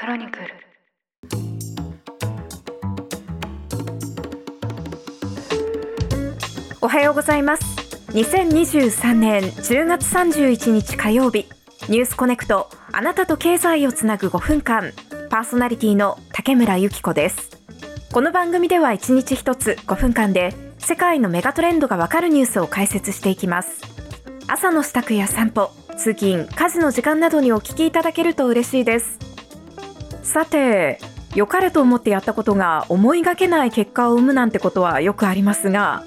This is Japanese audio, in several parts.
クロニクル。おはようございます。2023年10月31日火曜日。ニュースコネクトあなたと経済をつなぐ5分間パーソナリティの竹村由紀子です。この番組では1日1つ5分間で世界のメガトレンドがわかるニュースを解説していきます。朝の支度や散歩通勤家事の時間などにお聞きいただけると嬉しいです。さて良かれと思ってやったことが思いがけない結果を生むなんてことはよくありますが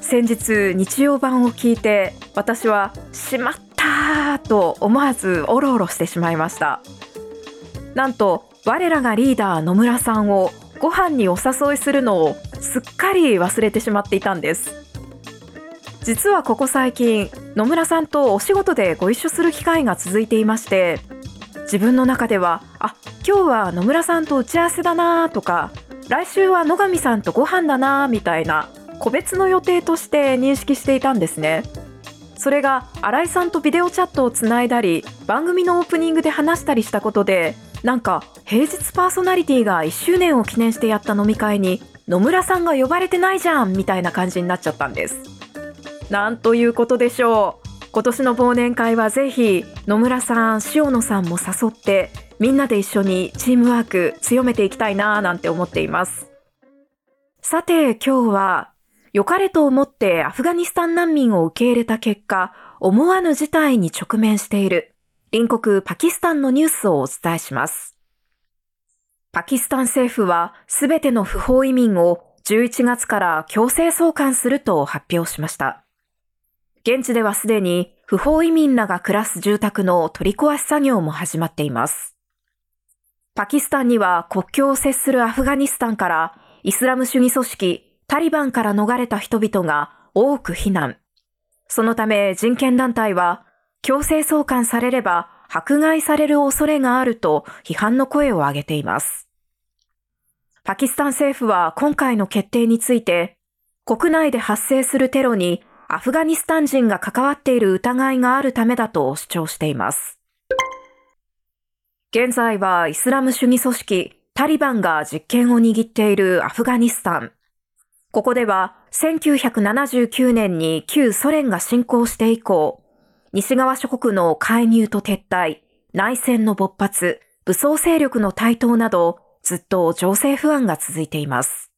先日日曜版を聞いて私はしまったと思わずおろおろしてしまいました。なんと我らがリーダー野村さんをご飯にお誘いするのをすっかり忘れてしまっていたんです。実はここ最近野村さんとお仕事でご一緒する機会が続いていまして自分の中ではあ今日は野村さんと打ち合わせだなとか来週は野上さんとご飯だなみたいな個別の予定として認識していたんですね。それが新井さんとビデオチャットをつないだり番組のオープニングで話したりしたことでなんか平日パーソナリティが1周年を記念してやった飲み会に野村さんが呼ばれてないじゃんみたいな感じになっちゃったんです。なんということでしょう。今年の忘年会はぜひ野村さん塩野さんも誘ってみんなで一緒にチームワーク強めていきたいなぁなんて思っていますさて今日は良かれと思ってアフガニスタン難民を受け入れた結果思わぬ事態に直面している隣国パキスタンのニュースをお伝えしますパキスタン政府はすべての不法移民を11月から強制送還すると発表しました。現地ではすでに不法移民らが暮らす住宅の取り壊し作業も始まっています。パキスタンには国境を接するアフガニスタンからイスラム主義組織タリバンから逃れた人々が多く避難。そのため人権団体は強制送還されれば迫害される恐れがあると批判の声を上げています。パキスタン政府は今回の決定について国内で発生するテロにアフガニスタン人が関わっている疑いがあるためだと主張しています。現在はイスラム主義組織タリバンが実権を握っているアフガニスタン。ここでは1979年に旧ソ連が侵攻して以降、西側諸国の介入と撤退、内戦の勃発、武装勢力の台頭など、ずっと情勢不安が続いています。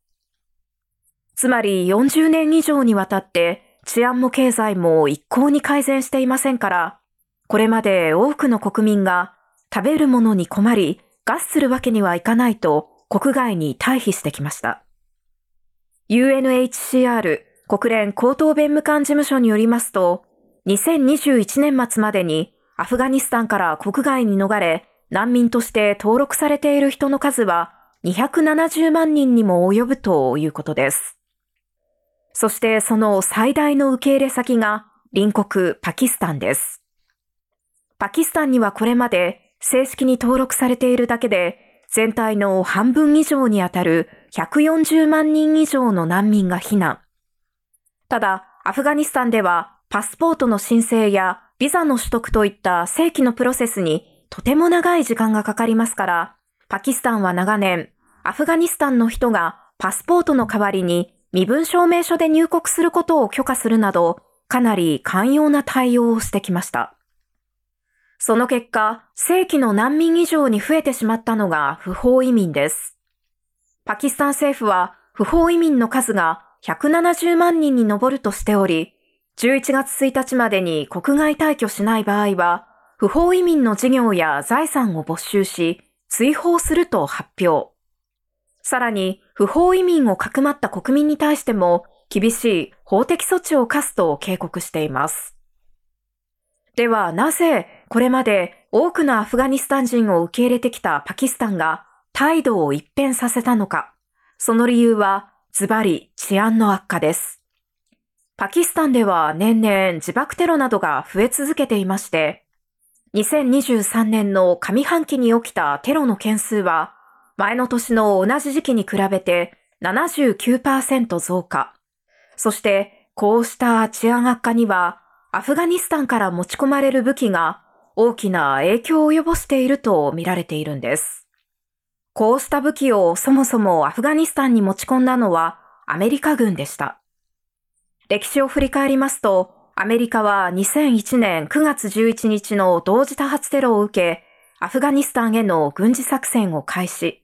つまり40年以上にわたって治安も経済も一向に改善していませんから、これまで多くの国民が食べるものに困り、餓死するわけにはいかないと国外に退避してきました。UNHCR 国連高等弁務官事務所によりますと、2021年末までにアフガニスタンから国外に逃れ、難民として登録されている人の数は270万人にも及ぶということです。そしてその最大の受け入れ先が隣国パキスタンです。パキスタンにはこれまで正式に登録されているだけで全体の半分以上にあたる140万人以上の難民が避難。ただ、アフガニスタンではパスポートの申請やビザの取得といった正規のプロセスにとても長い時間がかかりますから、パキスタンは長年、アフガニスタンの人がパスポートの代わりに身分証明書で入国することを許可するなど、かなり寛容な対応をしてきました。その結果、正規の難民以上に増えてしまったのが不法移民です。パキスタン政府は不法移民の数が170万人に上るとしており、11月1日までに国外退去しない場合は、不法移民の事業や財産を没収し、追放すると発表。さらに、不法移民をかくまった国民に対しても、厳しい法的措置を課すと警告しています。では、なぜ、これまで多くのアフガニスタン人を受け入れてきたパキスタンが態度を一変させたのか。その理由は、ズバリ治安の悪化です。パキスタンでは年々自爆テロなどが増え続けていまして、2023年の上半期に起きたテロの件数は前の年の同じ時期に比べて79%増加。そしてこうした治安悪化にはアフガニスタンから持ち込まれる武器が大きな影響を及ぼしていると見られているんです。こうした武器をそもそもアフガニスタンに持ち込んだのはアメリカ軍でした。歴史を振り返りますと、アメリカは2001年9月11日の同時多発テロを受け、アフガニスタンへの軍事作戦を開始。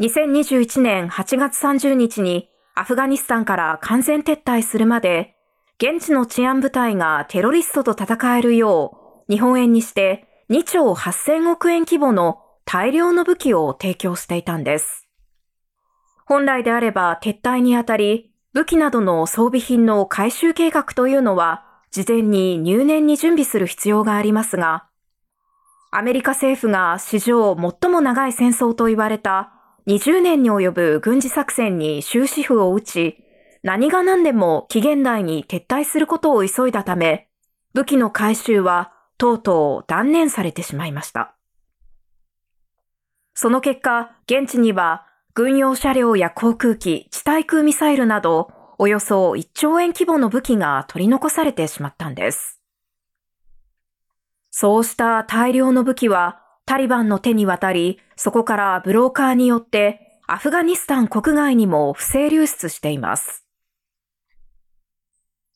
2021年8月30日にアフガニスタンから完全撤退するまで、現地の治安部隊がテロリストと戦えるよう、日本円にして2兆8000億円規模の大量の武器を提供していたんです。本来であれば撤退にあたり、武器などの装備品の回収計画というのは事前に入念に準備する必要がありますが、アメリカ政府が史上最も長い戦争と言われた20年に及ぶ軍事作戦に終止符を打ち、何が何でも期限内に撤退することを急いだため、武器の回収はとうとう断念されてしまいました。その結果、現地には軍用車両や航空機、地対空ミサイルなどおよそ1兆円規模の武器が取り残されてしまったんです。そうした大量の武器はタリバンの手に渡り、そこからブローカーによってアフガニスタン国外にも不正流出しています。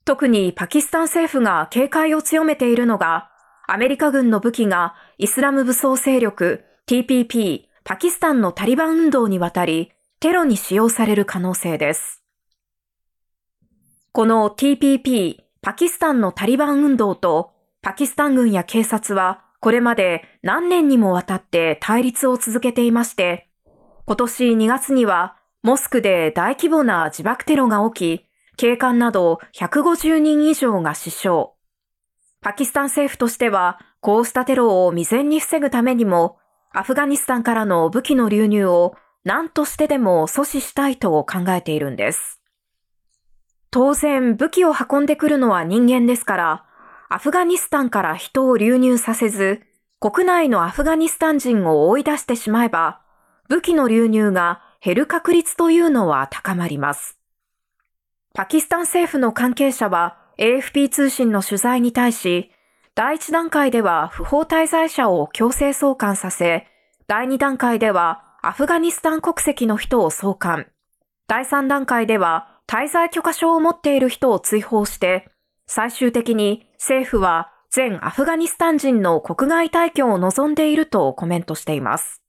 特にパキスタン政府が警戒を強めているのが、アメリカ軍の武器がイスラム武装勢力 TPP パキスタンのタリバン運動にわたりテロに使用される可能性です。この TPP、パキスタンのタリバン運動とパキスタン軍や警察はこれまで何年にもわたって対立を続けていまして、今年2月にはモスクで大規模な自爆テロが起き、警官など150人以上が死傷。パキスタン政府としては、こうしたテロを未然に防ぐためにも、アフガニスタンからの武器の流入を何としてでも阻止したいと考えているんです。当然武器を運んでくるのは人間ですから、アフガニスタンから人を流入させず、国内のアフガニスタン人を追い出してしまえば、武器の流入が減る確率というのは高まります。パキスタン政府の関係者は AFP 通信の取材に対し、第一段階では不法滞在者を強制送還させ、第二段階ではアフガニスタン国籍の人を送還、第三段階では滞在許可証を持っている人を追放して、最終的に政府は全アフガニスタン人の国外退去を望んでいるとコメントしています。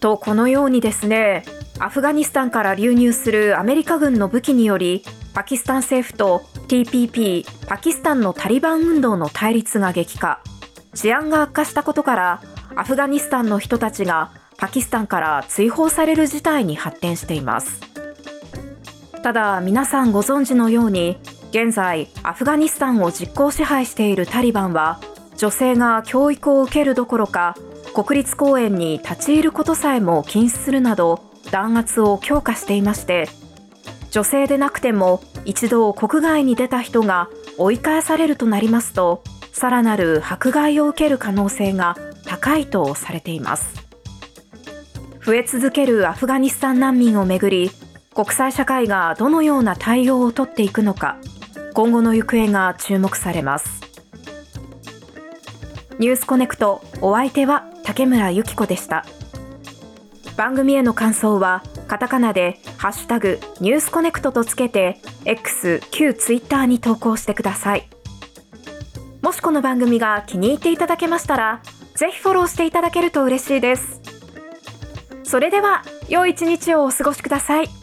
と、このようにですね、アフガニスタンから流入するアメリカ軍の武器により、パキスタン政府と TPP、パキスタンのタリバン運動の対立が激化、治安が悪化したことから、アフガニスタンの人たちがパキスタンから追放される事態に発展しています。ただ皆さんご存知のように現在アフガニスタンを実効支配しているタリバンは女性が教育を受けるどころか国立公園に立ち入ることさえも禁止するなど弾圧を強化していまして女性でなくても一度国外に出た人が追い返されるとなりますとさらなる迫害を受ける可能性が高いとされています。増え続けるアフガニスタン難民をめぐり国際社会がどのような対応をとっていくのか今後の行方が注目されます。ニュースコネクトお相手は竹村由紀子でした。番組への感想はカタカナでハッシュタグニュースコネクトとつけて X 旧ツイッターに投稿してください。もしこの番組が気に入っていただけましたらぜひフォローしていただけると嬉しいです。それでは、良い一日をお過ごしください。